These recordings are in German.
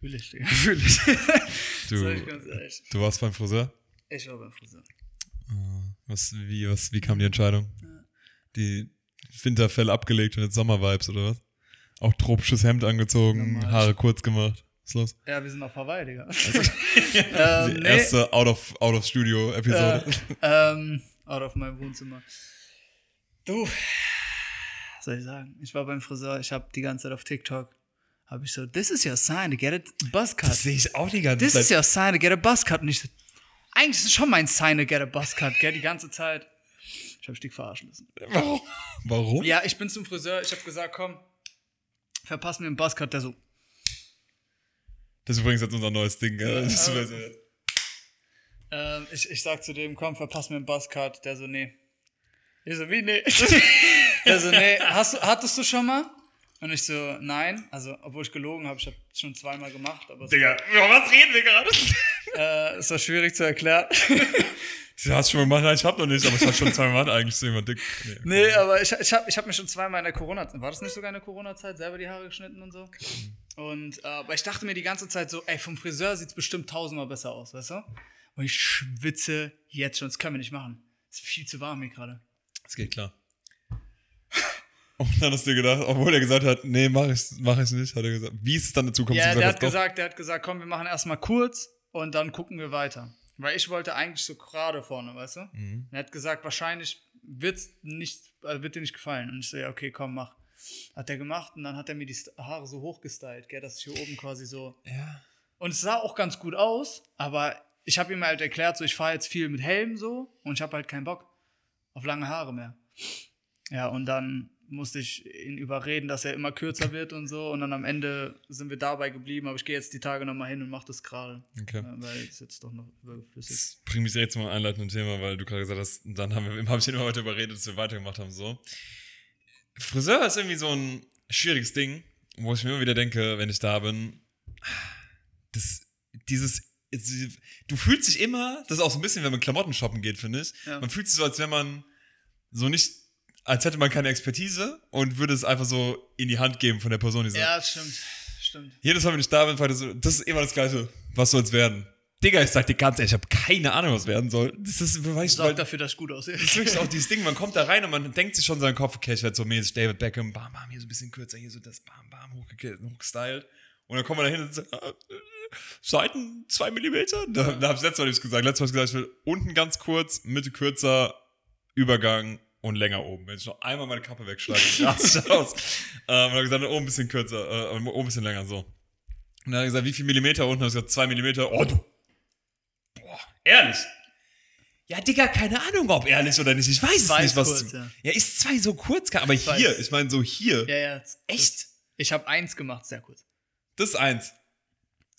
Fühl ich, Digga. Fühl ich. Du, ich du warst beim Friseur? Ich war beim Friseur. Was, wie, was, wie kam die Entscheidung? Die Winterfell abgelegt und jetzt Sommervibes oder was? Auch tropisches Hemd angezogen, Normal. Haare kurz gemacht. Was ist los? Ja, wir sind auf Hawaii, Digga. Die ähm, nee, erste Out of, out of Studio Episode. äh, ähm, out of meinem Wohnzimmer. Du, was soll ich sagen? Ich war beim Friseur, ich habe die ganze Zeit auf TikTok, habe ich so, this is your sign to get a buzz cut. das sehe ich auch die ganze This Zeit. is your sign to get a buzz cut. Und ich so, eigentlich ist es schon mein sign to get a buzz cut, gell, die ganze Zeit. Ich habe dich verarschen lassen. Warum? Warum? Ja, ich bin zum Friseur, ich habe gesagt, komm, verpass mir einen Buzzcut, der so, Das ist übrigens jetzt unser neues Ding, gell? Das ist aber- so- ähm, ich, ich sag zu dem, komm, verpass mir einen Buzzcut, der so, nee. Ich so, wie, nee? der so, nee, hast du, hattest du schon mal? Und ich so, nein, also, obwohl ich gelogen habe, ich habe schon zweimal gemacht, aber es, Digga, über was reden wir gerade? äh, es war schwierig zu erklären. Du hast schon mal gemacht, nein, ich hab noch nicht, aber ich hatte schon zweimal gemacht, eigentlich ist immer dick. Nee. Nee, aber ich, ich habe ich hab mir schon zweimal in der Corona-Zeit, war das nicht sogar in der Corona-Zeit, selber die Haare geschnitten und so? Und, äh, aber ich dachte mir die ganze Zeit so, ey, vom Friseur sieht's bestimmt tausendmal besser aus, weißt du? Und ich schwitze jetzt schon, das können wir nicht machen. Es ist viel zu warm hier gerade. Das geht klar. Und dann hast du dir gedacht, obwohl er gesagt hat, nee, mach ich, mach ich nicht, hat er gesagt. Wie ist es dann dazu gekommen? Ja, der hat hast, doch? gesagt, der hat gesagt, komm, wir machen erstmal kurz und dann gucken wir weiter. Weil ich wollte eigentlich so gerade vorne, weißt du? Mhm. Er hat gesagt, wahrscheinlich wird's nicht, also wird dir nicht gefallen. Und ich so, ja, okay, komm, mach. Hat er gemacht und dann hat er mir die Haare so hochgestylt, gell, dass ich hier oben quasi so. Ja. Und es sah auch ganz gut aus, aber ich habe ihm halt erklärt, so ich fahre jetzt viel mit Helm so und ich habe halt keinen Bock auf lange Haare mehr. Ja, und dann musste ich ihn überreden, dass er immer kürzer wird und so. Und dann am Ende sind wir dabei geblieben, aber ich gehe jetzt die Tage nochmal hin und mache das gerade. Okay. Weil es jetzt doch noch überflüssig ist. Das bringt mich direkt zum einleitenden Thema, weil du gerade gesagt hast, dann habe ich immer weiter überredet, dass wir weitergemacht haben, so. Friseur ist irgendwie so ein schwieriges Ding, wo ich mir immer wieder denke, wenn ich da bin, das, dieses, du fühlst dich immer, das ist auch so ein bisschen, wenn man Klamotten shoppen geht, finde ich, Ja. man fühlt sich so, als wenn man so nicht, als hätte man keine Expertise und würde es einfach so in die Hand geben von der Person, die sagt, Ja, stimmt. Stimmt. jedes Mal, wenn ich da bin, so, das ist immer das Gleiche. Was soll's werden? Digga, ich sag dir ganz ehrlich, ich habe keine Ahnung, was werden soll. Das ist, weißt du, weil, dafür, dass ich gut aussehe. das ist wirklich auch dieses Ding, man kommt da rein und man denkt sich schon in seinen Kopf, okay, ich werde so mäßig David Beckham, bam, bam, hier so ein bisschen kürzer, hier so das, bam, bam, hochge- hochgestylt. Und dann kommen wir da hin und sagen, ah, Seiten zwei Millimeter? Da, da hab ich letztes Mal nichts gesagt. Letztes Mal gesagt, ich will unten ganz kurz, Mitte kürzer, Übergang und länger oben. Wenn ich noch einmal meine Kappe wegschlage, raste ich aus. Ähm, und dann ich gesagt, oben ein bisschen kürzer, äh, oben ein bisschen länger, so. Und dann hat er gesagt, wie viel Millimeter unten? Hab ich gesagt, zwei Millimeter. Oh, du. Boah, ehrlich. Ja, Digga, keine Ahnung, ob ehrlich oder nicht. Ich weiß es nicht, was. kurz, ja. ja. ist zwei so kurz, aber Zwei hier, ist- ich meine so hier. Ja, ja. Echt? Ich habe eins gemacht, sehr kurz. Das ist eins.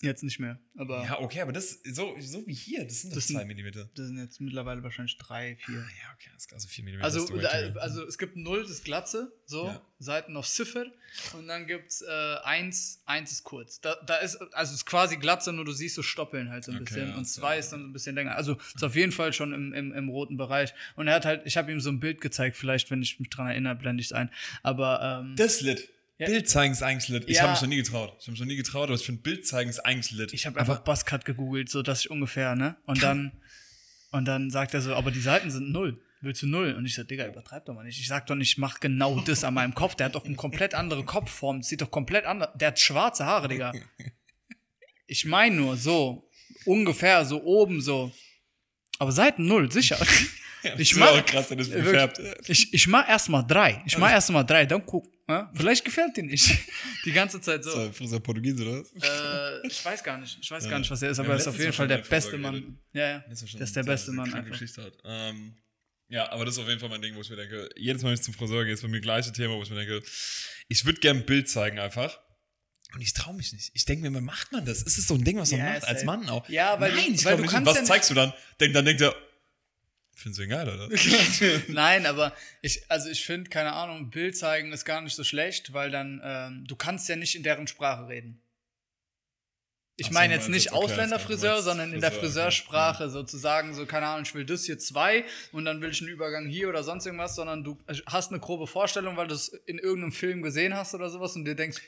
Jetzt nicht mehr. Aber Ja, okay, aber das so, so wie hier, das sind doch Das sind- zwei Millimeter. das sind jetzt mittlerweile wahrscheinlich drei, vier. Ah, ja, okay, das ist also vier Millimeter. Also, ist also es gibt 0, das Glatze, so, Ja. Seiten auf Ziffer und dann gibt's äh, 1, 1 ist kurz. Da, da ist, also es ist quasi Glatze, nur du siehst so Stoppeln halt so ein Okay, bisschen ja, und ist 2 ja- ist dann so ein bisschen länger. Also ist auf jeden Fall schon im, im, im roten Bereich. Und er hat halt, ich habe ihm so ein Bild gezeigt, vielleicht, wenn ich mich dran erinnere, blende ich es ein. Aber ähm, Das lit. Ja. Bild zeigen ist eigentlich lit. Ich Ja. habe mich noch nie getraut. Ich habe mich noch nie getraut, aber ich finde Bild zeigen ist eigentlich lit. ich habe einfach Buzzcut gegoogelt, so dass ich ungefähr, ne? Und dann, und dann sagt er so, aber die Seiten sind null. Willst du null? Und ich so, Digga, übertreib doch mal nicht. Ich sag doch nicht, ich mach genau das an meinem Kopf. Der hat doch eine komplett andere Kopfform. Das sieht doch komplett anders. Der hat schwarze Haare, Digga. Ich meine nur so, ungefähr so oben so. Aber Seiten null, sicher. Ich das mach- ist auch krass, wenn das gefärbt. Ich, ich mach erst mal drei. Ich mach erst mal drei, dann guck. Ja? Vielleicht gefällt dir nicht. Die ganze Zeit so. So, Friseur Portugiese, oder was? Äh, ich weiß gar nicht. Ich weiß Ja. gar nicht, was er ist, aber er ist auf jeden Fall der beste Mann. Ja, ja. Das ist, Der ist beste Mann einfach. Geschichte hat. Ähm, ja, aber das ist auf jeden Fall mein Ding, wo ich mir denke, jedes Mal, wenn ich zum Friseur gehe, ist bei mir gleiche Thema, wo ich mir denke, ich würde gerne ein Bild zeigen einfach. Und ich traue mich nicht. Ich denke mir, wie macht man das? Ist es so ein Ding, was man Ja, macht, als safe. Mann auch? Ja, weil Nein, ich weil glaube du nicht. kannst Was ja zeigst du dann? Denk, dann denkt er, findest du ihn geil, oder? Nein, aber ich, also ich finde, keine Ahnung, Bild zeigen ist gar nicht so schlecht, weil dann, ähm, du kannst ja nicht in deren Sprache reden. Ich meine jetzt nicht okay, Ausländerfriseur, sondern in der okay. Friseursprache sozusagen so, keine Ahnung, ich will das hier zwei und dann will ich einen Übergang hier oder sonst irgendwas, sondern du hast eine grobe Vorstellung, weil du es in irgendeinem Film gesehen hast oder sowas und dir denkst,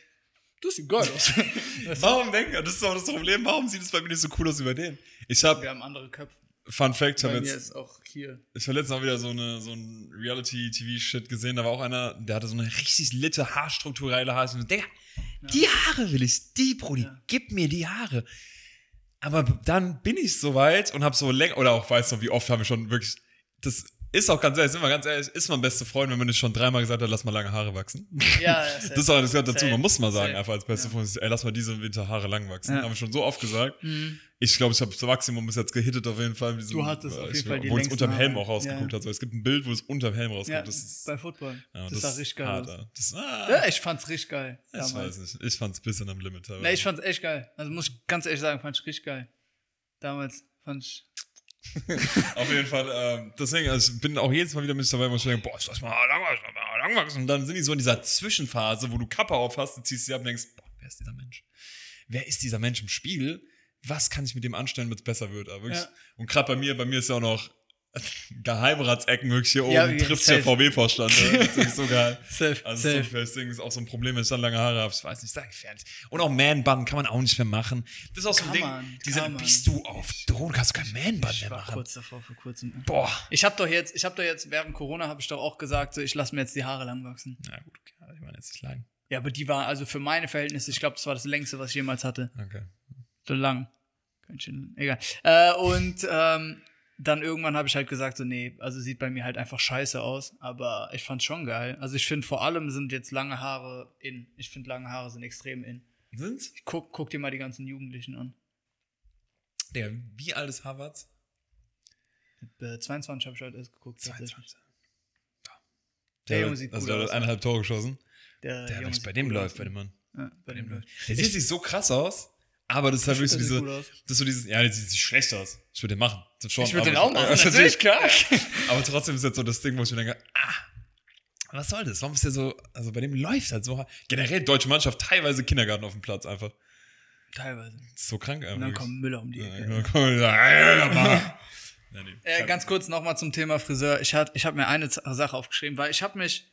Das sieht geil aus. Warum denken, das ist auch das Problem, warum sieht es bei mir nicht so cool aus bei denen? Ich habe, Wir haben andere Köpfe. Fun Fact, ich habe jetzt, ist auch hier. ich habe letztens auch wieder so, eine, so ein Reality-TV-Shit gesehen, da war auch einer, der hatte so eine richtig litte, haarstrukturelle Haare. Und Digga, die Haare will ich, die, Brudi, Ja. gib mir die Haare. Aber dann bin ich soweit und habe so länger, oder auch, weißt du, wie oft haben wir schon wirklich, das ist auch ganz ehrlich, sind wir ganz ehrlich, ist man beste Freund, wenn man nicht schon dreimal gesagt hat, lass mal lange Haare wachsen. Ja, Das ist auch das gehört dazu. Man muss mal sagen, einfach als beste Ja. Freund, ey, lass mal diese Winter Haare lang wachsen. Ja. Haben wir schon so oft gesagt. Mhm. Ich glaube, ich habe das Maximum bis jetzt gehittet auf jeden Fall. diesem- Du hattest auf jeden Fall die Obwohl es unterm Helm auch rausgeguckt Ja. hat. So, es gibt ein Bild, wo es unterm Helm rausguckt. Ja, das ist, bei Football. ja, das, sah richtig geil. Das, ah, Ja, ich fand's richtig geil. ich damals. weiß nicht. Ich fand's ein bisschen am Limit. teilweise. Nee, ich fand's echt geil. Also muss ich ganz ehrlich sagen, fand ich richtig geil. Damals fand ich. Auf jeden Fall, ähm, deswegen, also ich bin auch jedes Mal wieder mit dabei, wo ich denke, boah, ich lass mal lass mal langwachsen. Und dann sind die so in dieser Zwischenphase, wo du Kappe auf hast, du ziehst sie ab und denkst, boah, wer ist dieser Mensch? Wer ist dieser Mensch im Spiegel? Was kann ich mit dem anstellen, damit es besser wird? Aber wirklich, Ja. Und gerade bei mir, bei mir ist ja auch noch Geheimratsecken wirklich hier oben, Ja, ja, trifft der safe. VW-Vorstand. Das ist so geil. Safe, Also so, deswegen ist auch so ein Problem, wenn ich dann lange Haare habe. Ich weiß nicht, ist gefährlich. Und auch Man-Bun kann man auch nicht mehr machen. Das ist auch so ein Ding. man, Diese, bist du auf Drohnen, kannst du kein Man-Bun Ich mehr war machen. kurz davor, vor kurzem. Boah. Ich habe doch jetzt, ich habe doch jetzt während Corona habe ich doch auch gesagt, so, ich lasse mir jetzt die Haare lang wachsen. Na gut, okay. Ich meine jetzt nicht lang. Ja, aber die war also für meine Verhältnisse, ich glaube, das war das längste, was ich jemals hatte. Okay. So lang. Ganz schön, egal. Äh, und ähm, dann irgendwann habe ich halt gesagt, so, nee, also sieht bei mir halt einfach scheiße aus, aber ich fand's schon geil. Also ich finde vor allem sind jetzt lange Haare in. Ich finde lange Haare sind extrem in. Sind's? Guck, guck dir mal die ganzen Jugendlichen an. Der, wie alt ist Harvard? Äh, 22 habe ich heute erst geguckt. tatsächlich. 22. Der Der Junge sieht also gut der hat aus. eineinhalb Tore geschossen. Der, Der, Junge sieht bei dem läuft, bei dem Mann. Ja, bei dem läuft. Der sieht nicht so krass aus, aber das ist halt wirklich so aus. das ist so dieses, ja, der sieht, schlecht aus. Ich würde den machen. Das schon, Ich würde den auch machen, Ja, natürlich, klar. Aber trotzdem ist jetzt so das Ding, wo ich mir denke, ah, was soll das? Warum ist der so, also bei dem läuft halt so, generell deutsche Mannschaft, teilweise Kindergarten auf dem Platz einfach. Teilweise. Das so krank einfach. Und dann kommt Müller um die Ecke. ja, ja, ja, ja, nee, Äh, ganz kurz nochmal zum Thema Friseur. Ich, hat- ich habe mir eine Sache aufgeschrieben, weil ich habe mich,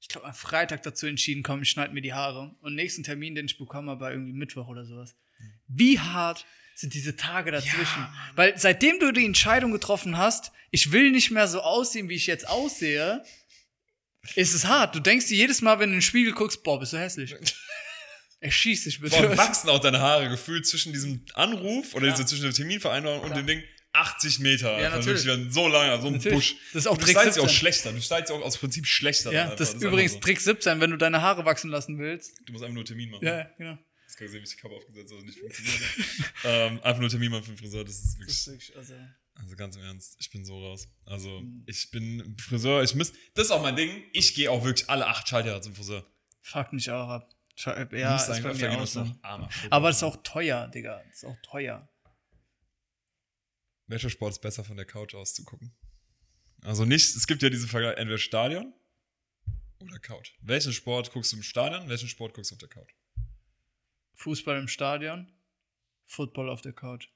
ich glaube, am Freitag dazu entschieden, komm, ich schneide mir die Haare. Und nächsten Termin, den ich bekommen habe, war irgendwie Mittwoch oder sowas. Wie hart sind diese Tage dazwischen? weil seitdem du die Entscheidung getroffen hast, ich will nicht mehr so aussehen, wie ich jetzt aussehe, ist es hart. Du denkst dir jedes Mal, wenn du in den Spiegel guckst, boah, bist du hässlich. Erschieß dich bitte. Boah, wachsen auch deine Haare gefühlt zwischen diesem Anruf oder Ja. diese, zwischen der Terminvereinbarung und dem Ding 80 Meter. Ja, Einfach natürlich. wirklich So lange, so ein. Busch. Das ist auch du Trick stylst ja auch 17. schlechter. Du ja auch aus Prinzip schlechter. ja, das einfach. ist übrigens einfach Trick 17, wenn du deine Haare wachsen lassen willst. so. Du musst einfach nur Termin machen. Ja, genau. Das kann ich sehen, wie ich die Cover aufgesetzt habe, nicht funktioniert. ähm, einfach nur Termin machen für den Friseur, das ist Das wirklich. ist wirklich, also. Also ganz im Ernst, ich bin so raus. Also Mhm. ich bin Friseur, ich muss. Das ist auch mein Ding. Ich gehe auch wirklich alle acht Schaltjahre zum Friseur. Fuck mich auch ab. Ja, Du ja ist bei mir auch das so. armer. Aber das ist auch teuer, Digga. Das ist auch teuer. Welcher Sport ist besser von der Couch aus zu gucken? Also nicht, es gibt ja diese Vergleich, entweder Stadion oder Couch. Welchen Sport guckst du im Stadion, welchen Sport guckst du auf der Couch? Fußball im Stadion, Football auf der Couch.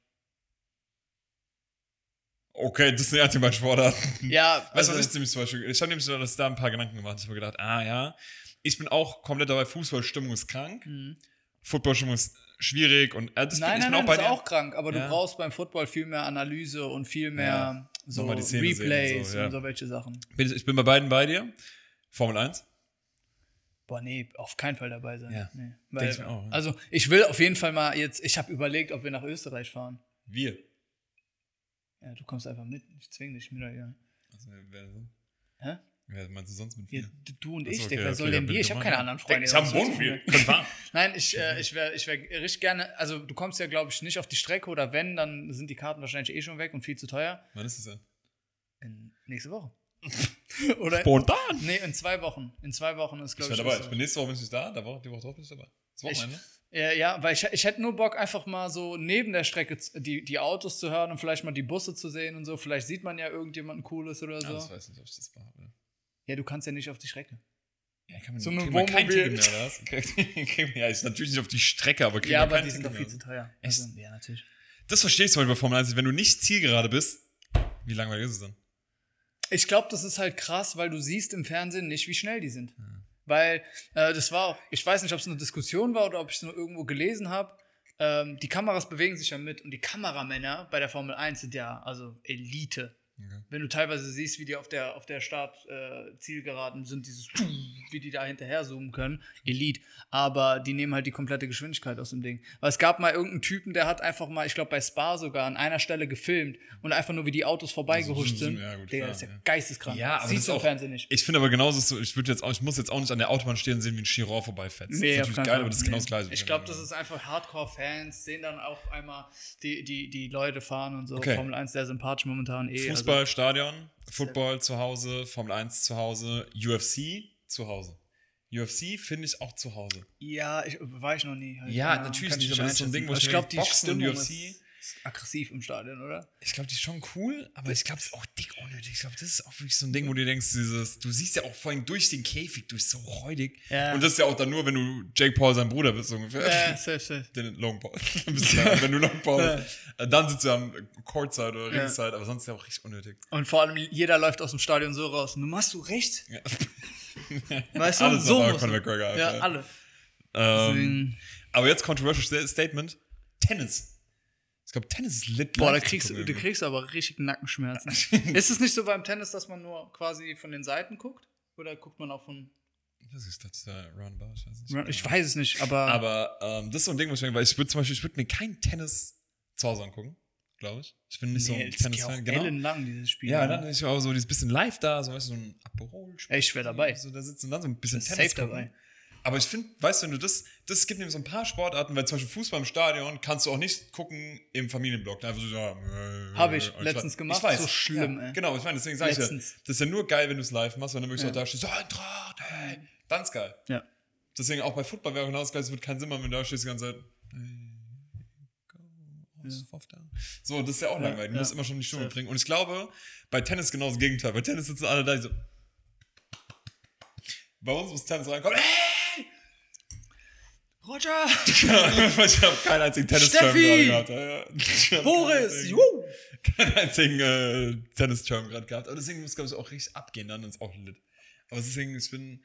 Okay, das sind ja die Sportarten. Ja, Weißt also, du, was ich ziemlich zum Beispiel, ich habe nämlich das da ein paar Gedanken gemacht. Ich habe gedacht, ah ja, ich bin auch komplett dabei, Fußballstimmung ist krank, Mhm. Footballstimmung ist schwierig und äh, das nein, bin, ich nein, bin nein, auch bei ist auch krank, aber Ja. du brauchst beim Football viel mehr Analyse und viel mehr Ja. so sehen und Replays so, ja. und so welche Sachen. Ich bin bei beiden bei dir. Formel 1. Boah, nee, auf keinen Fall dabei sein. Ja. Nee. Weil, ich mir auch, ja. Also, ich will auf jeden Fall mal jetzt, ich habe überlegt, ob wir nach Österreich fahren. Wir. Ja, du kommst einfach mit. Ich zwing dich mit. Ja. Also, wer, so? Hä? wer meinst du sonst mit Ja, mir? d- du und ich, okay, Digga. Wer okay, soll ja, denn wir? Ich habe keine anderen Freunde. Ich habe einen Wohnmobil. Nein, ich, äh, ich wäre ich wär richtig gerne, also du kommst ja, glaube ich, nicht auf die Strecke oder wenn, dann sind die Karten wahrscheinlich eh schon weg und viel zu teuer. Wann ist es denn? In, nächste Woche. oder? Spontan. Nee, in zwei Wochen. In zwei Wochen ist, Ich glaube bin ich. dabei. Ich bin nächste Woche bin ich nicht da, da Woche, die Woche drauf bin ich dabei. Das Wochenende. Ja, ja, weil ich, ich hätte nur Bock, einfach mal so neben der Strecke die, die Autos zu hören und vielleicht mal die Busse zu sehen und so. Vielleicht sieht man ja irgendjemanden Cooles oder Ja, so. das weiß nicht, ob ich das behaupte. Ja, du kannst ja nicht auf die Strecke. Ja, kann man So kriegt man kein. Ticket mehr, oder was? Ja, ist natürlich nicht auf die Strecke, aber kriegt Ja, aber die sind doch viel zu teuer. Also, ja, natürlich. Das verstehe ich zum Beispiel bei Formel 1. Wenn du nicht zielgerade bist, wie langweilig ist es dann? Ich glaube, das ist halt krass, weil du siehst im Fernsehen nicht, wie schnell die sind. Weil Weil äh, das war auch, ich weiß nicht, ob es eine Diskussion war oder ob ich es nur irgendwo gelesen habe. Ähm, die Kameras bewegen sich ja mit und die Kameramänner bei der Formel 1 sind ja also Elite. Wenn du teilweise siehst, wie die auf der, auf der Start-Zielgeraden sind, dieses, wie die da hinterher zoomen können, Elite. Aber die nehmen halt die komplette Geschwindigkeit aus dem Ding. Weil es gab mal irgendeinen Typen, der hat einfach mal, ich glaube bei Spa sogar, an einer Stelle gefilmt und einfach nur, wie die Autos vorbeigehuscht Also, sind. ja, gut, Digga, klar, das ist ja ja. geisteskrank. Ja, aber Siehst du im auch- Fernsehen nicht. Ich finde aber genauso so, ich würde jetzt auch, ich muss jetzt auch nicht an der Autobahn stehen und sehen, wie ein Chiron vorbeifetzt. Nee, das ist natürlich geil, Fall. aber das ist genau Nee. das Gleiche. Ich glaube, das ist einfach Hardcore-Fans, sehen dann auf einmal die, die, die Leute fahren und so. Okay. Formel 1 sehr sympathisch momentan eh. Fußball, Stadion, Football zu Hause, Formel 1 zu Hause, UFC zu Hause. UFC finde ich auch zu Hause. Ja, ich, war ich noch nie. Halt. Ja, natürlich kann ich nicht, aber das ist so ein. Ding, wo Also ich ich glaube, die Boxen und Stimmung UFC ist, ist aggressiv im Stadion, oder? Ich glaube, die ist schon cool, aber ich glaube, es ist auch dick unnötig. Ich glaube, das ist auch wirklich so ein Ding, wo du denkst, dieses, du siehst ja auch vorhin durch den Käfig, durch so räudig. Ja. Und das ist ja auch dann nur, wenn du Jake Paul sein Bruder bist, so ungefähr. Ja, safe, safe. Den Logan Paul. Bist du wenn du Logan Paul bist. Äh, Dann sitzt du am Courtside oder Ja. Ringside, aber sonst ist ja auch richtig unnötig. Und vor allem, jeder läuft aus dem Stadion so raus. Nun machst du recht. Ja. Weißt du, Alles so muss Conor. McGregor. Ja, Alter. alle. Ähm, aber jetzt controversial Sta- Statement. Tennis. Ich glaube, Tennis ist lit. Boah, da kriegst, gucken du kriegst aber richtig Nackenschmerzen. ist es nicht so beim Tennis, dass man nur quasi von den Seiten guckt? Oder guckt man auch von. Was ist das da? Roundabout? Ich weiß nicht. Ich weiß es nicht, aber. Aber ähm, das ist so ein Ding, wo ich denke, weil ich würde zum Beispiel, ich würde mir kein Tennis zu Hause angucken, glaube ich. Ich bin nicht so nee, ein das geht auch Tennis-Fan. Genau. ellenlang, dieses Spiel. Ja, ne? dann ist auch so dieses bisschen live da, so weißt du, so ein Aperol. Ey, ich wär dabei. So da sitzen und dann so ein bisschen Safe Tennis dabei. gucken. Aber ich finde, weißt du, wenn du das, das gibt nämlich so ein paar Sportarten, weil zum Beispiel Fußball im Stadion kannst du auch nicht gucken im Familienblock. Da einfach so, ja, äh, Hab ich und letztens ich gemacht, weiß. so schlimm, ja, ey. Genau, ich meine, deswegen sage ich ja, das ist ja nur geil, wenn du es live machst, wenn du wirklich Ja. so da stehst, so Eintracht, hey, dann ist geil. Ja. Deswegen auch bei Football wäre genau das Geile, es wird keinen Sinn machen, wenn du da stehst die ganze Zeit. hey, aus, da. So, das ist ja auch langweilig. Du musst immer schon die Stimme bringen. Und ich glaube, bei Tennis genau das Gegenteil. Bei Tennis sitzen alle da, die so. Bei uns muss Tennis reinkommen. Hey! Roger! ich habe keinen einzigen tennis Steffi! gerade gehabt. Ja, Boris! keinen einzigen- Juhu! Keinen einzigen äh, Tennis-Term gerade gehabt. Aber deswegen muss, glaube ich, auch richtig abgehen, dann ist auch lit. Aber deswegen, ich bin.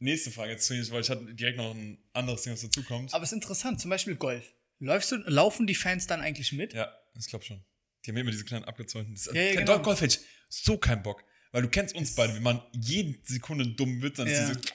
Nächste Frage jetzt zu weil ich hatte direkt noch ein anderes Ding, was dazu kommt. Aber es ist interessant, zum Beispiel Golf. Läufst du, laufen die Fans dann eigentlich mit? Ja, ich glaube schon. Die haben immer diese kleinen abgezäunten. Das, Ja, ja, kein genau. Golf hätte ich so keinen Bock. Weil du kennst uns beide, wir machen jede Sekunde einen dummen Witz, dann Ja. ist diese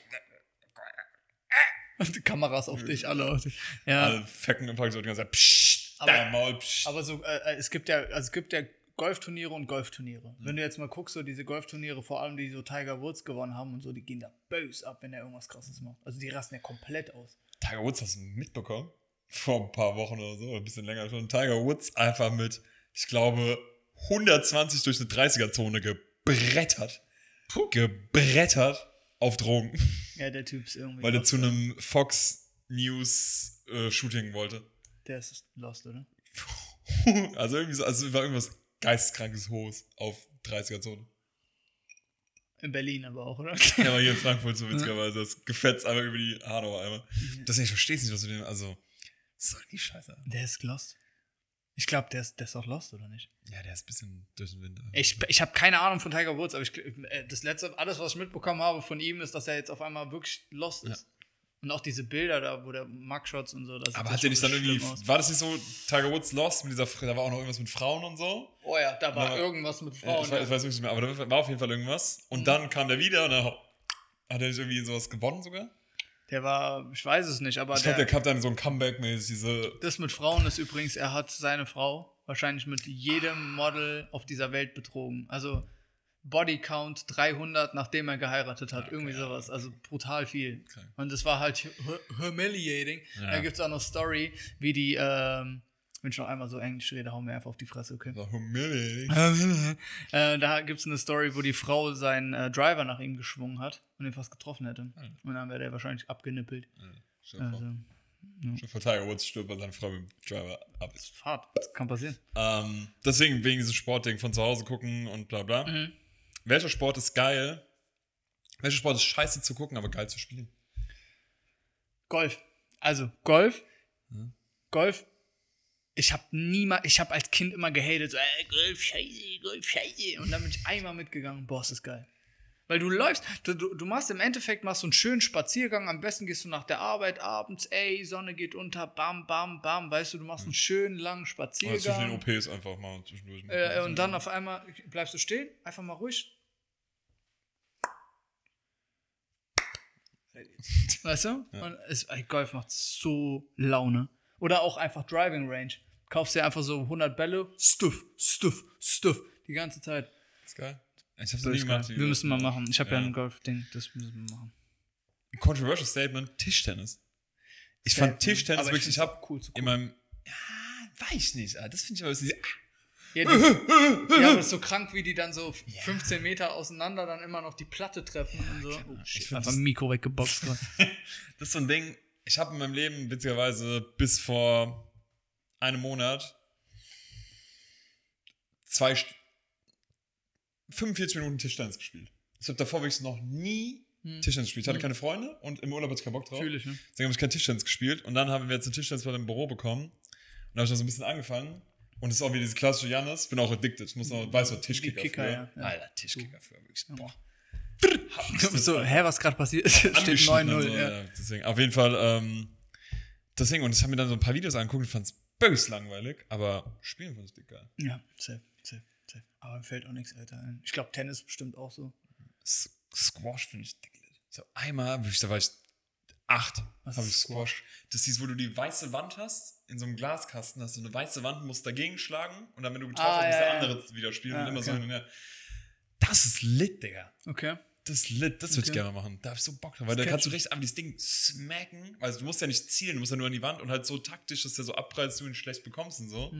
Und die Kameras auf dich, alle auf dich. Ja. alle fecken im Park so die ganze Zeit, psst, Aber- dein Maul, psst. Aber so, äh, es gibt ja, also es gibt ja Golfturniere und Golfturniere. Mhm. Wenn du jetzt mal guckst, so diese Golfturniere, vor allem die so Tiger Woods gewonnen haben und so, die gehen da böse ab, wenn er irgendwas krasses macht. Also die rasten ja komplett aus. Tiger Woods hast du mitbekommen? Vor ein paar Wochen oder so, ein bisschen länger schon. Tiger Woods einfach mit, ich glaube, 120 durch eine 30er-Zone gebrettert. Gebrettert auf Drogen. Ja, der Typ ist irgendwie. weil er zu einem Fox News äh, Shooting wollte. Der ist lost, oder? also irgendwie so, also war irgendwas geisteskrankes Hohes auf 30er-Zone. In Berlin aber auch, oder? Der war hier in Frankfurt so witzigerweise. Das gefetzt einfach über die Hanauer einmal. Das ich verstehe nicht, was du dem, also, was soll die Scheiße? Der ist lost. Ich glaube, der ist, der ist auch lost, oder nicht? Ja, der ist ein bisschen durch den Wind. Ich, ich habe keine Ahnung von Tiger Woods, aber ich, äh, das letzte, alles, was ich mitbekommen habe von ihm, ist, dass er jetzt auf einmal wirklich lost ist. Und auch diese Bilder da, wo der Mugshots und so, das Aber ja hat der nicht dann irgendwie, aus. war das nicht so Tiger Woods Lost mit dieser, da war auch noch irgendwas mit Frauen und so? Oh ja, da war Aber- irgendwas mit Ja, Frauen. ich, weiß, ich weiß nicht mehr, aber da war auf jeden Fall irgendwas. Und dann kam der wieder und dann hat er nicht irgendwie sowas gewonnen sogar? Der war, ich weiß es nicht, aber Ich glaube, der, der kam dann so ein Comeback-mäßig, diese das mit Frauen ist übrigens, er hat seine Frau wahrscheinlich mit jedem Model auf dieser Welt betrogen. Also Bodycount 300, nachdem er geheiratet hat. Irgendwie sowas. Also brutal viel. Okay. Und das war halt hu- humiliating. Ja. Da gibt es auch noch Story, wie die, ähm, wenn ich noch einmal so Englisch rede, hauen wir einfach auf die Fresse, okay? so äh, da gibt es eine Story, wo die Frau seinen äh, Driver nach ihm geschwungen hat und ihn fast getroffen hätte. Und dann wäre der wahrscheinlich abgenippelt. Vor, Also, stell dir vor, Tiger Woods stirbt, weil seine Frau mit dem Driver ab ist. hart. Das kann passieren. Ähm, deswegen wegen diesem Sportding von zu Hause gucken und bla bla. Mhm. Welcher Sport ist geil? Welcher Sport ist scheiße zu gucken, aber geil zu spielen? Golf. Also, Golf. Hm? Golf. Ich habe niemals, ich habe als Kind immer gehatet, so, äh, Golf, scheiße, Golf, scheiße. Und dann bin ich einmal mitgegangen, boah, ist das geil. Weil du läufst, du, du machst im Endeffekt machst du einen schönen Spaziergang, am besten gehst du nach der Arbeit abends, ey, Sonne geht unter, bam, bam, bam, weißt du, du machst einen schönen langen Oder zwischen den Spaziergang. OPs einfach mal zwischendurch. Äh, und dann auf einmal bleibst du stehen, einfach mal ruhig. Weißt du? Und es, ey, Golf macht so Laune. Oder auch einfach Driving Range. Kaufst dir einfach so 100 Bälle, stuff, stuff, stuff, die ganze Zeit. ist geil. Ich hab's Das noch nie gemacht. Wir müssen mal machen. Ich habe ja. Ja. ein Golf-Ding, das müssen wir machen. Controversial Statement: Tischtennis. Ich fand Tischtennis Aber wirklich, ich find's habe cool zu in meinem. Ja, weiß nicht, ah, das finde ich aber. so- Ja, die, ja, aber ist so krank, wie die dann so 15 Meter auseinander dann immer noch die Platte treffen und so. Oh, Ich shit, find einfach das- ein Mikro weggeboxt. Das ist so ein Ding, ich habe in meinem Leben witzigerweise bis vor einem Monat zwei St 45 Minuten Tischtennis gespielt. Ich habe davor wirklich noch nie Tischtennis gespielt. Ich hatte keine Freunde und im Urlaub hatte ich keinen Bock drauf. Fühl ich, ne? Deswegen habe ich kein Tischtennis gespielt. Und dann haben wir jetzt eine Tischtennisplatte im Büro bekommen. Und da habe ich noch so ein bisschen angefangen. Und es ist auch wieder diese klassische Janis. Ich bin auch addicted. Ich muss noch, weiß noch, Tischkicker. Kicker, früher. ja, ja. Alter, Tischkicker früher. Wirklich. Boah. so, hä, was gerade passiert? ist? Steht Angeschnitten und 9-0. so, ja. ja. Deswegen, auf jeden Fall, ähm, deswegen, und ich habe mir dann so ein paar Videos angeguckt und fand es bös langweilig, aber spielen fand ich dick geil. ja, safe, safe, safe. Aber mir fällt auch nichts weiter ein. Ich glaube, Tennis bestimmt auch so. S Squash finde ich dick. So einmal, da war ich acht, habe ich Squash. Das ist, wo du die weiße Wand hast, in so einem Glaskasten hast du eine weiße Wand, musst dagegen schlagen und dann, wenn du getroffen Ah, hast, muss ja, der ja. andere wieder spielen Ah, und immer so okay. hin und her. Das ist lit, Digga. Okay. Das ist lit, das würde ich Okay. gerne mal machen. Da hab ich so Bock drauf, weil da kannst du richtig einfach dieses Ding smacken. Also du musst ja nicht zielen, du musst ja nur an die Wand und halt so taktisch, dass der so abprallst, du ihn schlecht bekommst und so.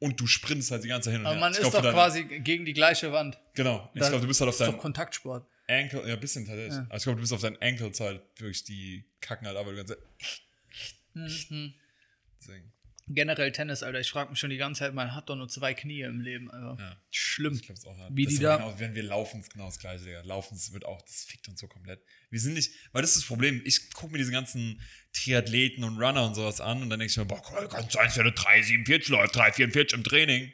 Und du sprintest halt die ganze Zeit hin und Aber her. man Ich ist glaub, doch quasi gegen die gleiche Wand. Genau. Ich glaube, du bist halt auf deinem Kontaktsport. Ankle, ja, ein bisschen tatsächlich. Ja. Aber ich glaube, du bist auf deinen Ankles halt wirklich die kacken halt, aber die ganze Mhm. Deswegen. Generell Tennis, Alter. Ich frage mich schon die ganze Zeit, man hat doch nur zwei Knie im Leben, Alter. Ja. Schlimm. Ich glaube es auch. hart. Wie das die da- Genau, wenn wir laufen, ist genau das gleiche, Digga. Laufen es wird auch, das fickt uns so komplett. Wir sind nicht, weil das ist das Problem. Ich gucke mir diese ganzen Triathleten und Runner und sowas an und dann denke ich mir, boah, cool, kann sein, dass der eine 3,47 läuft, 3,44 im Training.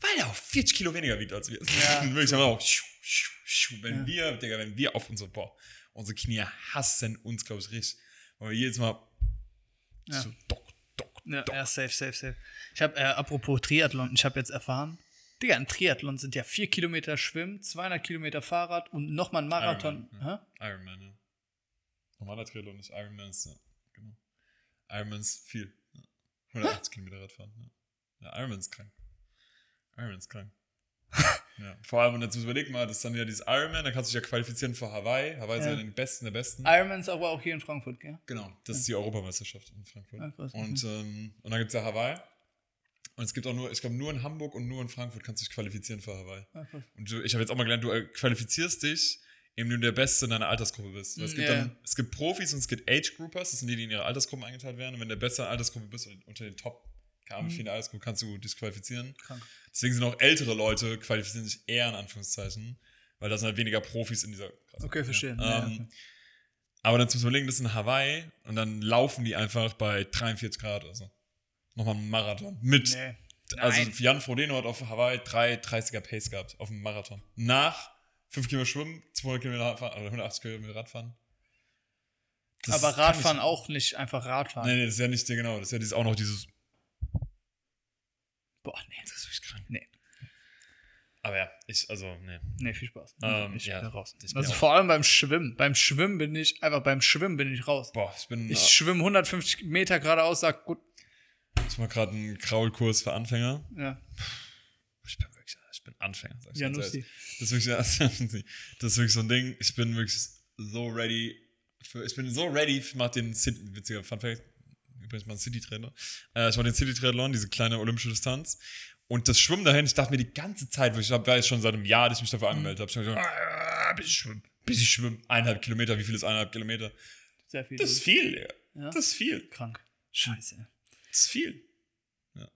Weil er auch 40 Kilo weniger wiegt als wir. Ja, Und wirklich haben wir auch, schu, schu, schu. wenn wir, Digga, wenn wir auf unsere, boah, unsere Knie hassen uns, glaube ich, richtig. Weil wir jedes Mal Ja. so dock, Ja, ja, safe, safe, safe. Ich habe, äh, apropos Triathlon, ich habe jetzt erfahren, Digga, ein Triathlon sind ja vier Kilometer Schwimmen, 200 Kilometer Fahrrad und nochmal ein Marathon. Ironman, Hä? Ironman, ja. Normaler Triathlon nicht. Ironman ist, ja, genau. Ironman ist viel. Ja. 180 Kilometer Radfahren, ja. Ja, Ironman ist krank. Ironman ist krank. ja. Vor allem, und jetzt überleg mal, das ist dann ja dieses Ironman, da kannst du dich ja qualifizieren für Hawaii. Hawaii ist Ja. ja den Besten der Besten. Ironman ist aber auch hier in Frankfurt, gell? Genau, das ist die Europameisterschaft in Frankfurt. Krass, und, ähm, und dann gibt es ja Hawaii. Und es gibt auch nur, ich glaube, nur in Hamburg und nur in Frankfurt kannst du dich qualifizieren für Hawaii. Krass. Und du, ich habe jetzt auch mal gelernt, du äh, qualifizierst dich, indem du der Beste in deiner Altersgruppe bist. Weil es, gibt Ja. dann, es gibt Profis und es gibt Age-Groupers, das sind die, die in ihre Altersgruppen eingeteilt werden. Und wenn du der Beste in der Altersgruppe bist unter den Top, viele Altersgruppen, kannst du disqualifizieren. Krank. Deswegen sind auch ältere Leute qualifizieren sich eher in Anführungszeichen, weil da sind halt weniger Profis in dieser Klasse. Okay, verstehe. Ja. Ja, Ähm, okay. Aber dann zum Überlegen, das ist in Hawaii und dann laufen die einfach bei 43 Grad oder so. Nochmal einen Marathon. Mit. Nee. Also Nein. Jan Frodeno hat auf Hawaii 3,30er Pace gehabt auf dem Marathon. Nach 5 Kilometer Schwimmen, 200 Kilometer Radfahren, oder 180 Kilometer Radfahren. Das aber Radfahren ich- auch nicht einfach Radfahren. Nee, nee, das ist ja nicht, genau, das ist ja dieses, auch noch dieses, Boah, nee. das ist krank. Nee. Aber ja, ich, also, nee. Nee, viel Spaß. Ähm, ich ja, bin raus. ich bin Also vor allem beim Schwimmen. Beim Schwimmen bin ich, einfach beim Schwimmen bin ich raus. Boah, ich bin, Ich ich, schwimme 150 Meter geradeaus, sag gut. ich mache gerade einen Kraulkurs für Anfänger. Ja, Ich bin wirklich, ich bin Anfänger, sag ich ja. Das ist wirklich, das ist wirklich so ein Ding. Ich bin wirklich so ready. Für, ich bin so ready für mach den witziger Fun Fact, übrigens mal ein City-Trainer. Äh, ich mache den City-Triathlon, diese kleine olympische Distanz. Und das Schwimmen dahin, ich dachte mir die ganze Zeit, weil ich hab, weiß schon seit einem Jahr, dass ich mich dafür angemeldet habe. Ich hab gesagt, ah, bis ich schwimmen, bis ich schwimmen. Eineinhalb Kilometer, wie viel ist eineinhalb Kilometer? Sehr viel. Das ist viel. Ja. Das ist viel. krank. Scheiße. Das ist viel.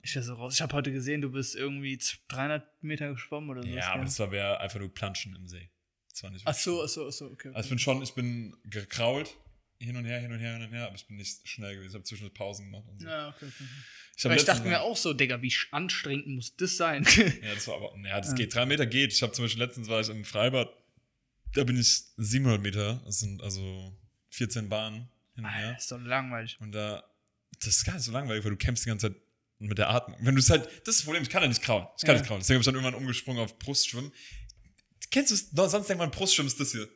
Ich wäre so raus. Ich habe heute gesehen, du bist irgendwie 300 Meter geschwommen oder so. Ja, aber das war wär einfach nur Planschen im See. Das war nicht Ach so, ach so, ach so, okay. okay. Also ich bin schon, ich bin gekrault, hin und her, hin und her, hin und her, aber ich bin nicht schnell gewesen. Ich habe zwischendurch Pausen gemacht. Und so. ja, okay, okay. Ich, ich dachte mir auch so, Digga, wie anstrengend muss das sein? Ja, das war aber, ja, das geht. Drei Meter geht. Ich habe zum Beispiel letztens war ich im Freibad da bin ich 700 Meter, das sind also 14 Bahnen hin und Alter, her. ist doch langweilig. Und da, das ist gar nicht so langweilig, weil du kämpfst die ganze Zeit mit der Atmung. Wenn du es halt, das ist das Problem, ich kann ja nicht krauen. Ich kann Ja. nicht krauen. Deswegen habe ich dann irgendwann umgesprungen auf Brustschwimmen. Kennst du es? Sonst denkt man, Brustschwimmen ist das hier.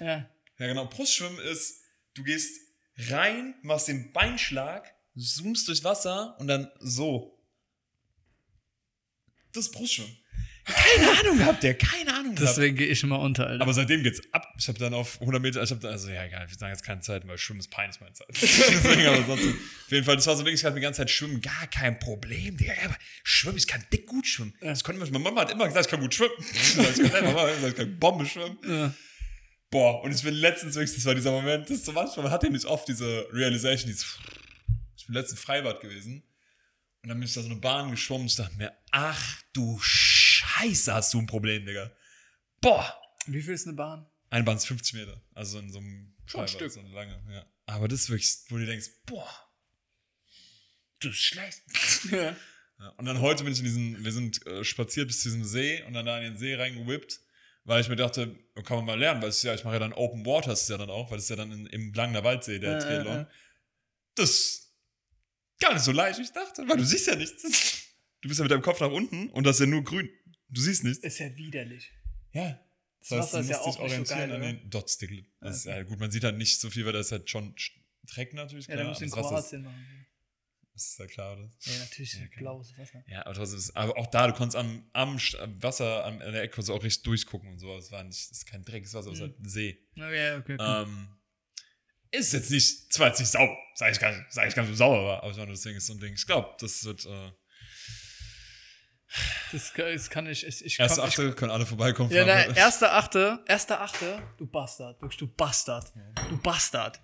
Ja. Ja, genau. Brustschwimmen ist, du gehst rein, machst den Beinschlag, zoomst durchs Wasser und dann so. Das ist Brustschwimmen. Keine Ahnung gehabt, der, keine Ahnung. Deswegen gehe ich immer unter, Alter. Aber seitdem geht's ab. Ich habe dann auf 100 Meter, ich habe dann, also ja, egal, wir sagen jetzt keine Zeit, weil Schwimmen ist peinlich meine Zeit. Deswegen, aber sonst, auf jeden Fall, das war so wirklich, ich hatte die ganze Zeit Schwimmen, gar kein Problem, Digga. Ja, aber Schwimmen, ich kann dick gut schwimmen. Das konnte man, meine Mama hat immer gesagt, ich kann gut schwimmen. Ich kann ich kann Bombe schwimmen. ja. Boah, und ich bin letztens wirklich, das war dieser Moment, das ist so manchmal, man hat ja nicht oft diese Realization, dieses, ich bin letztens Freibad gewesen und dann bin ich da so eine Bahn geschwommen und ich dachte mir, ach du Scheiße, hast du ein Problem, Digga. Boah, Wie viel ist eine Bahn? eine Bahn ist 50 Meter, also in so einem Schon ein Freibad, Stück. so eine lange, ja. Aber das ist wirklich, wo du denkst, boah, du bist schlecht. Ja. Ja, und dann heute bin ich in diesen, wir sind äh, spaziert bis zu diesem See und dann da in den See reingewippt, weil ich mir dachte, oh, kann man mal lernen, weil ist ja, ich mache ja dann Open Water, das ist ja dann auch, weil es ist ja dann in, im Langner Waldsee, der Ja, ja, Triathlon. ja. Das ist gar nicht so leicht, wie ich dachte, weil du siehst ja nichts. Du bist ja mit deinem Kopf nach unten und das ist ja nur grün. Du siehst nichts. Ist ja widerlich. Ja. Das Wasser ist ja musst dich auch nicht so geil, an den Dots-Stick. Das ist ja gut, man sieht halt nicht so viel, weil das ist halt schon Dreck natürlich, Ja, klar. da musst du in das Wasser Kroatien machen. Das ist ja klar, oder? Ja, natürlich Ja, blaues Wasser. Ja, aber trotzdem ist, aber auch da, du konntest am, am, Wasser, am, an der Ecke so auch richtig durchgucken und so. Es war nicht, es ist kein Wasser, es Mhm. halt ein See. Okay, okay. okay. Ähm, ist jetzt nicht, zwar jetzt nicht sauber, sag ich gar nicht, sag ich gar nicht so sauber war, aber ich meine, das Ding ist so ein Ding. Ich glaube, das wird, äh, Das, kann- das kann ich. Ich, ich erste komm, ich, Achte können alle vorbeikommen. ja, nein, erster Achte, erster Achte, du Bastard. Wirklich, du Bastard. Du Bastard.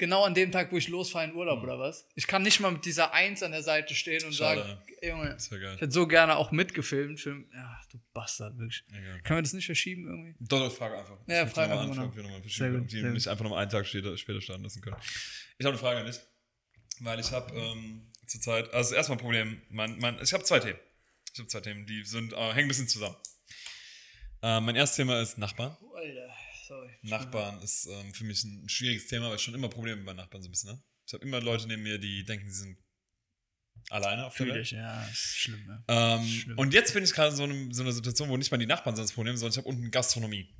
Genau an dem Tag, wo ich losfahre in Urlaub oder was? Ich kann nicht mal mit dieser Eins an der Seite stehen und Schade. sagen, Junge, Das ich hätte so gerne auch mitgefilmt. Für, ja, du Bastard, wirklich. Egal. Können wir das nicht verschieben irgendwie? Doch, doch, frage einfach. Ja, Ich frag nochmal einfach, an, genau. wir nochmal verschieben, gut, die mich einfach noch einen Tag später, später starten lassen können. Ich habe eine Frage an dich, weil ich habe ähm, zurzeit, also erstmal ein Problem, mein, mein, ich habe zwei Themen. Ich habe zwei Themen, die sind, äh, hängen ein bisschen zusammen. Äh, mein erstes Thema ist Nachbarn. Oh, Alter, sorry. Nachbarn ist ähm, für mich ein schwieriges Thema, weil ich schon immer Probleme bei Nachbarn so ein bisschen, ne? Ich habe immer Leute neben mir, die denken, sie sind alleine auf der Welt. ich, ja, ist schlimm, ja. Ähm, Schlimm. und jetzt bin ich gerade in so, einem, so einer Situation, wo nicht mal die Nachbarn sind das Problem, sondern ich habe unten Gastronomie.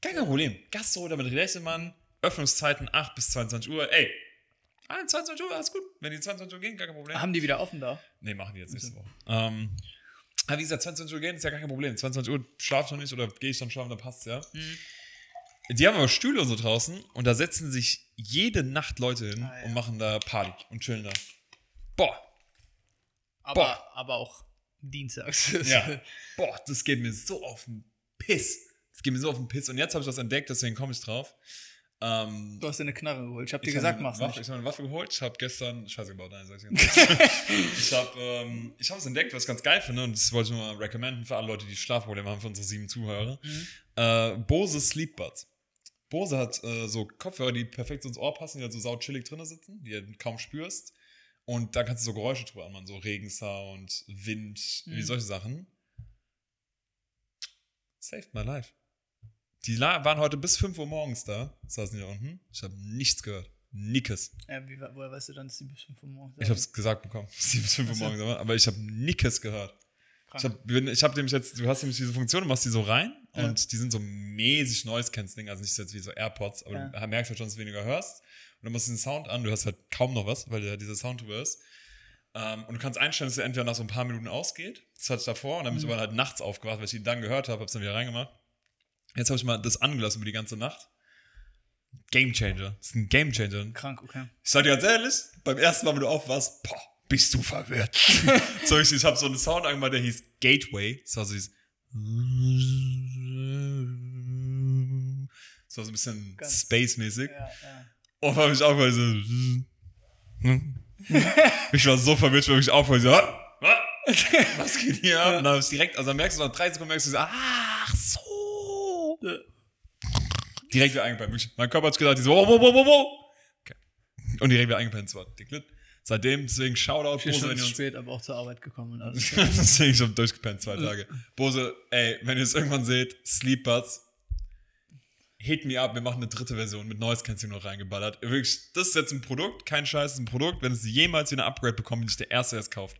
Kein Problem. Gastro, damit rechnet man. Öffnungszeiten 8 bis 22 Uhr. Ey, 21 Uhr, alles gut. Wenn die 22 Uhr gehen, gar kein Problem. Haben die wieder offen da? Nee, machen die jetzt nächste Woche. Ähm, aber wie gesagt, 22 Uhr gehen ist ja gar kein Problem. 22 Uhr schlaf ich noch nicht oder gehe ich dann schlafen, dann passt ja. Mhm. Die haben aber Stühle und so draußen und da setzen sich jede Nacht Leute hin Ah, ja. und machen da Party und chillen da. Boah, Aber, Boah. aber auch dienstags. Ja. Boah, das geht mir so auf den Piss. Das geht mir so auf den Piss. Und jetzt habe ich das entdeckt, deswegen komme ich drauf. Ähm, Du hast dir eine Knarre geholt. Ich hab dir gesagt, mach's Waffe, nicht. Ich habe eine Waffe geholt. Ich habe gestern Scheiße gebaut. Nein, sag ich nicht. ich habe ähm, ich habe es entdeckt, was ich ganz geil finde. Und das wollte ich nur mal recommenden für alle Leute, die Schlafprobleme haben, für unsere sieben Zuhörer. Mhm. Äh, Bose Sleep Buds. Bose hat äh, so Kopfhörer, die perfekt so ins Ohr passen, die halt so sau chillig drin sitzen, die du kaum spürst. Und da kannst du so Geräusche drüber anmachen, so Regensound, Wind, wie Mhm. solche Sachen. Saved my life. Die waren heute bis 5 Uhr morgens da, saßen da unten. Ich habe nichts gehört. Nickes. Ja, wie, woher weißt du dann, dass die bis 5 Uhr morgens Ich habe es gesagt bekommen, dass die bis 5 Uhr morgens waren, aber ich habe Nickes gehört. Krank. Ich habe ich hab nämlich jetzt, du hast nämlich diese Funktion, du machst die so rein Ja. und die sind so mäßig Noise Cancelling, also nicht jetzt wie so AirPods, aber Ja. du merkst halt schon, dass du weniger hörst. Und dann machst du den Sound an, du hörst halt kaum noch was, weil da dieser Sound drüber ist. Ähm, und du kannst einstellen, dass er entweder nach so ein paar Minuten ausgeht, das hatte ich davor, und dann bin ich Mhm. aber halt nachts aufgewacht, weil ich ihn dann gehört habe, hab's dann wieder reingemacht. Jetzt habe ich mal das angelassen über die ganze Nacht. Game Changer. Das ist ein Game Changer. Krank, okay. Ich sag dir ganz ehrlich, beim ersten Mal, wenn du aufwachst, boah, bist du verwirrt. so, ich, ich habe so einen Sound angemacht, der hieß Gateway. Das war so dieses. Das war so ein bisschen Space-mäßig. Ja, ja. Und habe ich auch mal so. ich war so verwirrt, weil ich auch mal so. "Ah, ah, Was geht hier ab? Und dann ich direkt, also dann merkst du nach drei Sekunden, merkst du so, ach so. Direkt wieder eingepennt. Mein Körper hat gedacht, die so, wow, wow, wow, wow. Okay. Und direkt wieder eingepennt. War lit. Seitdem, deswegen Shoutout, Vier Bose, zu uns spät, aber auch zur Arbeit gekommen und alles. Deswegen schon durchgepennt, zwei Tage. Bose, ey, wenn ihr es irgendwann seht, Sleepbuds, hit me up, wir machen eine dritte Version mit Noise Cancelling noch reingeballert. Wirklich, das ist jetzt ein Produkt, kein Scheiß, ist ein Produkt. Wenn es jemals wieder ein Upgrade bekommt, bin ich der Erste, der es kauft.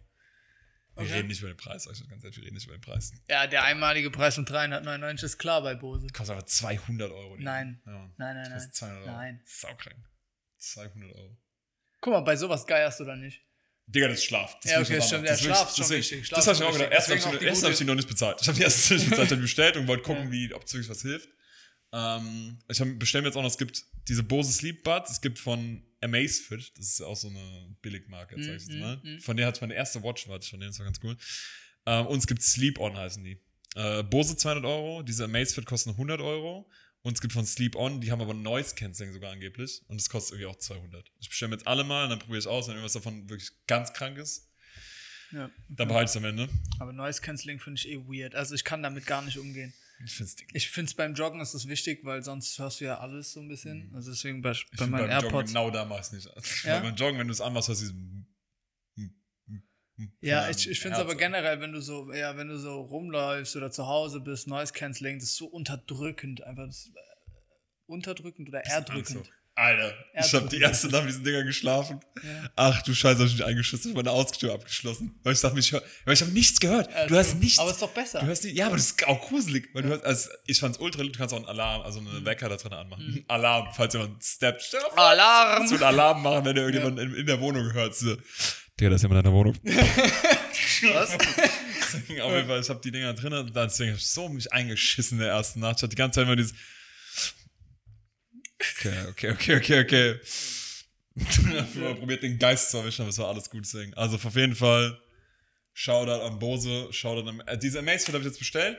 Wir Okay. reden nicht über den Preis, schon ganz ehrlich, wir reden nicht über den Preis. ja, der einmalige Preis von 399 ist klar bei Bose. Kostet aber 200 Euro. Nein. Ja. Nein, nein, nein. Kostet 200 Euro. Nein. Saukrank. 200 Euro. Guck mal, bei sowas geierst du dann nicht. Digga, das ist Schlaf. Das Ja, ist okay, stimmt, Das Schlaf ist ist schon wichtig, Das habe ist ich auch gedacht. Erst habe ich, erst hab ich die noch nicht bezahlt. Ich habe die erste nicht bezahlt, ich bestellt und wollte gucken, Ja. wie, ob wirklich was hilft. Ähm, ich bestelle mir jetzt auch noch, es gibt diese Bose Sleep Buds, es gibt von Amazfit, das ist auch so eine Billigmarke, sag ich jetzt mal. mm, mm. Von der hat meine erste Watch, warte, von denen ist war ganz cool. Ähm, und es gibt Sleep On heißen die. Äh, Bose 200 Euro, diese Amazfit kosten 100 Euro. Und es gibt von Sleep On, die haben aber Noise Cancelling sogar angeblich. Und das kostet irgendwie auch 200. Ich bestelle mir jetzt alle mal und dann probiere ich aus. Wenn irgendwas davon wirklich ganz krank ist, Ja. dann behalte ich es am Ende. Aber Noise Cancelling finde ich eh weird. Also ich kann damit gar nicht umgehen. Ich finde es. Ich finde es beim Joggen ist das wichtig, weil sonst hörst du ja alles so ein bisschen. Also deswegen bei, Ich bei meinen beim Joggen AirPods. genau da mach ich nicht. Ja? Weil beim Joggen, wenn du es anmachst, hörst du dieses Ja, ich, ich finde es aber generell, wenn du so, ja, wenn du so rumläufst oder zu Hause bist, Noise Cancelling, das ist so unterdrückend, einfach das, äh, unterdrückend oder erdrückend. Alter, ich habe die erste Nacht mit diesen Dingern geschlafen. Ja. Ach du Scheiße, hab ich mich eingeschissen, ich habe meine Ausgestör abgeschlossen. Weil ich dachte, ich, hör, weil ich habe nichts gehört. Ja, du hast true. nichts. Aber ist doch besser. Du hörst nicht, ja, aber das ist auch gruselig. Weil du hörst, also ich fand's ultra du kannst auch einen Alarm, also Mhm. einen Wecker da drin anmachen. Alarm, falls jemand steppt. Alarm! so einen Alarm machen, wenn du irgendjemand in, in der Wohnung hört. So. Digga, da ist jemand in der Wohnung. Was? Deswegen Auf jeden Fall, ich habe die Dinger drin, und deswegen hab ich so mich eingeschissen in der ersten Nacht. Ich hatte die ganze Zeit immer dieses. Okay, okay, okay, okay, okay. Hab probiert, den Geist zu erwischen, aber es war alles gut deswegen. Also auf jeden Fall, Shoutout an Bose, Shoutout an. Äh, diese Amazfit habe ich jetzt bestellt.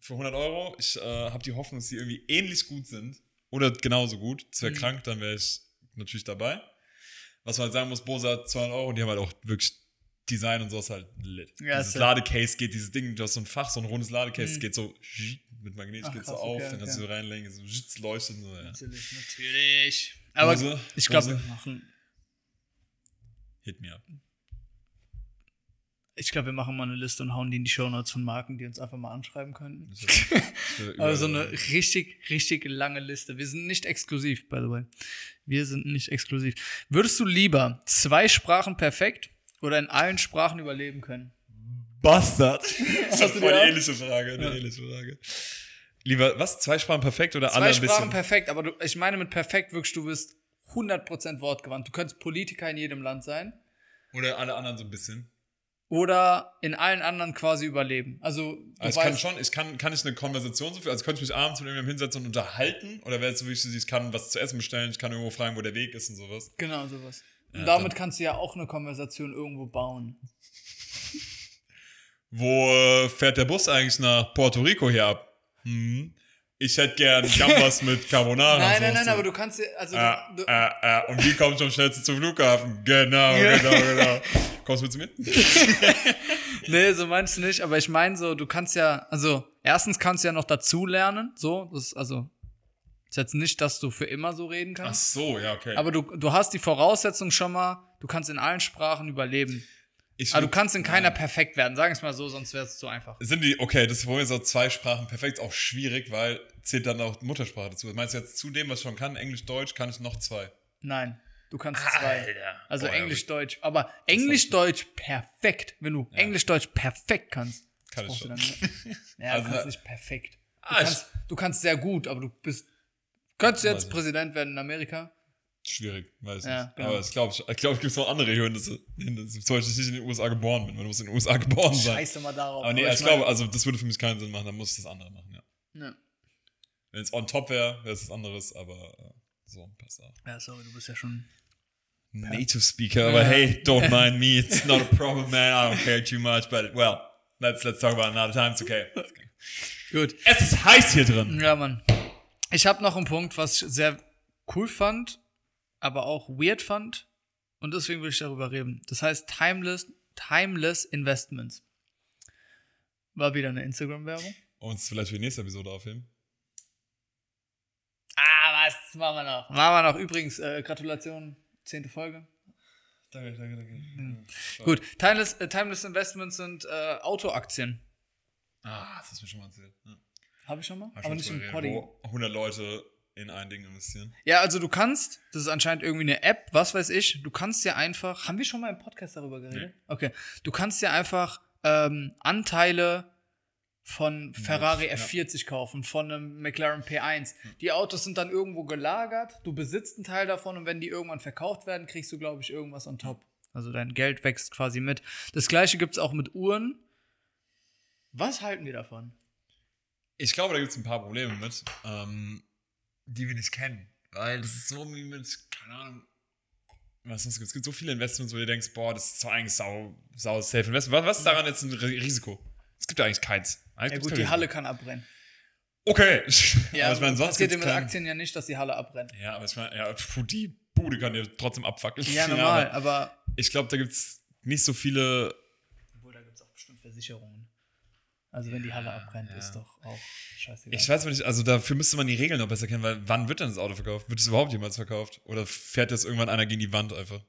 Für 100 Euro. Ich äh, habe die Hoffnung, dass die irgendwie ähnlich gut sind. Oder genauso gut. Das wäre Mhm. krank, dann wäre ich natürlich dabei. Was man halt sagen muss, Bose hat 200 Euro und die haben halt auch wirklich Design und sowas halt lit. Ja, dieses ist Ladecase geht, dieses Ding, du hast so ein Fach, so ein rundes Ladecase, Mhm. geht so mit Magnet, Ach, geht so krass, auf, okay, dann kannst okay. du so reinlegen, so es leuchtet und so, ja. Natürlich, natürlich. Aber Bose, ich glaube, wir machen, Hit me up. ich glaube, wir machen mal eine Liste und hauen die in die Shownotes von Marken, die uns einfach mal anschreiben könnten. Aber so eine richtig, richtig lange Liste. Wir sind nicht exklusiv, by the way. Wir sind nicht exklusiv. Würdest du lieber zwei Sprachen perfekt oder in allen Sprachen überleben können? Bastard. Das ist eine ähnliche Frage, eine Ja. ähnliche Frage. Lieber, was? Zwei Sprachen perfekt oder alle Zwei ein Sprachen bisschen? perfekt, aber du, ich meine mit perfekt wirklich, du bist 100% wortgewandt. Du könntest Politiker in jedem Land sein Oder alle anderen so ein bisschen? oder in allen anderen quasi überleben. Also, du Also ich kann schon, ich kann, kann ich eine Konversation so viel, also könnte ich mich abends mit irgendjemandem hinsetzen und unterhalten oder wäre es so wichtig, ich kann was zu essen bestellen, ich kann irgendwo fragen, wo der Weg ist und sowas. genau sowas. Und Ja, damit kannst du ja auch eine Konversation irgendwo bauen. Wo äh, fährt der Bus eigentlich nach Puerto Rico hier ab? Hm. Ich hätte gern Gambas mit Carbonara. Nein, nein, nein, aber du kannst ja, also Äh, du, äh, äh, und wie kommst du am schnellsten zum Flughafen? Genau, Ja. genau, genau. Kommst du mit zu mir? Nee, so meinst du nicht, aber ich meine so, du kannst ja, also erstens kannst du ja noch dazu lernen, so, das ist also ist jetzt nicht, dass du für immer so reden Ach kannst, so, ja, okay. aber du, du hast die Voraussetzung schon mal, du kannst in allen Sprachen überleben. ich Aber du kannst in keiner perfekt werden, sagen es mal so, sonst wäre es zu einfach. Sind die, okay, das ist vorhin so zwei Sprachen perfekt, ist auch schwierig, weil zählt dann auch Muttersprache dazu. Meinst du jetzt zu dem, was ich schon kann, Englisch, Deutsch, kann ich noch zwei? Nein, du kannst zwei. Also Boah, ja, Englisch, Deutsch, aber Englisch, Deutsch perfekt, wenn du Englisch, Deutsch perfekt kannst. Kann ich brauchst du schon. dann. Ja, Also du kannst nicht perfekt. Du, Ah, kannst, du kannst sehr gut, aber du bist. Könntest du Weiß jetzt ich. Präsident werden in Amerika? Schwierig, weiß Ja, nicht. genau. Aber ich glaube, ich glaube, es gibt noch andere Hindernisse. Hindernisse. Zum Beispiel, dass ich nicht in den USA geboren bin, du musst in den USA geboren sein. Scheiße mal darauf. Aber nee, aber ich, glaube, also das würde für mich keinen Sinn machen, dann muss ich das andere machen, ja. Ja. Wenn es on top wäre, wäre es was anderes, aber äh, so, passt auch. ja, sorry, du bist ja schon. Native Speaker, aber hey, don't mind me, it's not a problem, man, I don't care too much, but well, let's, let's talk about another time, it's okay. Gut. Es ist heiß hier drin. Ja, Mann. Ich habe noch einen Punkt, was ich sehr cool fand, aber auch weird fand. Und deswegen will ich darüber reden. Das heißt Timeless, Timeless Investments. War wieder eine Instagram-Werbung. Und vielleicht für die nächste Episode aufheben. Ah, was machen wir noch? Machen wir noch. Übrigens, äh, Gratulation, zehnte Folge. Danke, danke, danke. Gut, Timeless, äh, Timeless Investments sind äh, Autoaktien. Ah, das hast du mir schon mal erzählt. Ja. Habe ich schon mal? Hab ich Aber nicht im geredet, Poddy. wo 100 Leute in ein Ding investieren. Ja, also du kannst, das ist anscheinend irgendwie eine App, was weiß ich, du kannst ja einfach, haben wir schon mal im Podcast darüber geredet? Okay, du kannst ja einfach ähm, Anteile von Ferrari ja. F40 kaufen, von einem McLaren P1. Die Autos sind dann irgendwo gelagert, du besitzt einen Teil davon und wenn die irgendwann verkauft werden, kriegst du, glaube ich, irgendwas on top. Also dein Geld wächst quasi mit. Das gleiche gibt es auch mit Uhren. Was halten wir davon? Ich glaube, da gibt es ein paar Probleme mit, ähm, die wir nicht kennen. Weil das ist so wie mit, keine Ahnung, was sonst gibt. Es gibt so viele Investments, wo du denkst, boah, das ist zwar eigentlich sau, sau safe Investment. Was, was ist daran jetzt ein Ri- Risiko? Es gibt ja eigentlich keins. Eigentlich Ja gut, die. Halle kann abbrennen. Okay. Ja, aber ich meine, sonst passiert mit kein- Aktien ja nicht, dass die Halle abbrennt. Ja, aber ich meine, ja, puh, die Bude kann dir trotzdem abfackeln. Ja, normal, aber aber. ich glaube, da gibt es nicht so viele. Obwohl, da gibt es auch bestimmt Versicherungen. Also, wenn die Halle abbrennt, ist doch auch scheißegal. Ich weiß nicht, also dafür müsste man die Regeln noch besser kennen, weil wann wird denn das Auto verkauft? Wird es überhaupt jemals verkauft? Oder fährt jetzt irgendwann einer gegen die Wand einfach?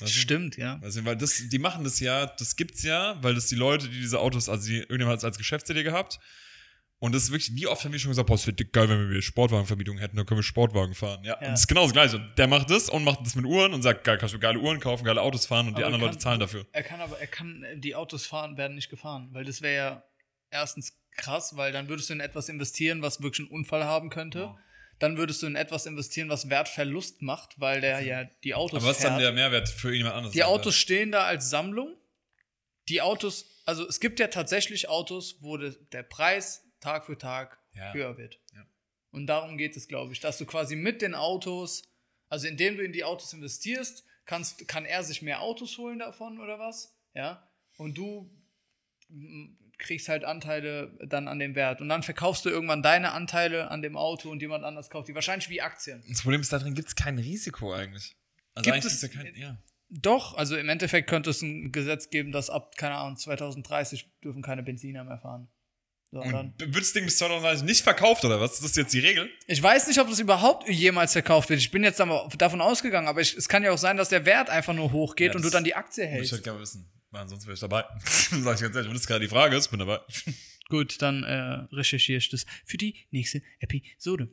Weißt? Stimmt, ja. Weißt weil das, die machen das ja, das gibt's ja, weil das die Leute, die diese Autos, also die, irgendjemand hat es als Geschäftsidee gehabt. Und das ist wirklich, wie oft haben wir schon gesagt, boah, es wäre geil, wenn wir Sportwagenvermietung hätten, dann können wir Sportwagen fahren. Ja, Ja. und das ist genau das Gleiche. Der macht das und macht das mit Uhren und sagt, geil, kannst du geile Uhren kaufen, geile Autos fahren und die Aber anderen kann- Leute zahlen dafür. Er kann aber, er kann, die Autos fahren, werden nicht gefahren. Weil das wäre ja erstens krass, weil dann würdest du in etwas investieren, was wirklich einen Unfall haben könnte. Ja. Dann würdest du in etwas investieren, was Wertverlust macht, weil der ja die Autos Aber was ist dann der Mehrwert für jemand anderes? Die Autos stehen da als Sammlung. Die Autos, also es gibt ja tatsächlich Autos, wo de, der Preis Tag für Tag Ja. höher wird. Ja. Und darum geht es, glaube ich, dass du quasi mit den Autos, also indem du in die Autos investierst, kannst, kann er sich mehr Autos holen davon oder was? Ja. Und du kriegst halt Anteile dann an dem Wert. Und dann verkaufst du irgendwann deine Anteile an dem Auto und jemand anders kauft die. Wahrscheinlich wie Aktien. Das Problem ist, da drin gibt es kein Risiko eigentlich. Also Gibt eigentlich es- ja kein, ja. Doch, also im Endeffekt könnte es ein Gesetz geben, dass ab, keine Ahnung, 2030 dürfen keine Benziner mehr fahren. Und dann, wird das Ding bis 2030 nicht verkauft oder was? Ist das jetzt die Regel? ich weiß nicht, ob das überhaupt jemals verkauft wird. Ich bin jetzt davon ausgegangen, aber ich, es kann ja auch sein, dass der Wert einfach nur hochgeht Ja, und du dann die Aktie Würde ich hältst. halt gerne wissen. Weil ansonsten wäre ich dabei. Sag ich ganz ehrlich, wenn das gerade die Frage ist, bin dabei. Gut, dann äh, recherchiere ich das für die nächste Episode.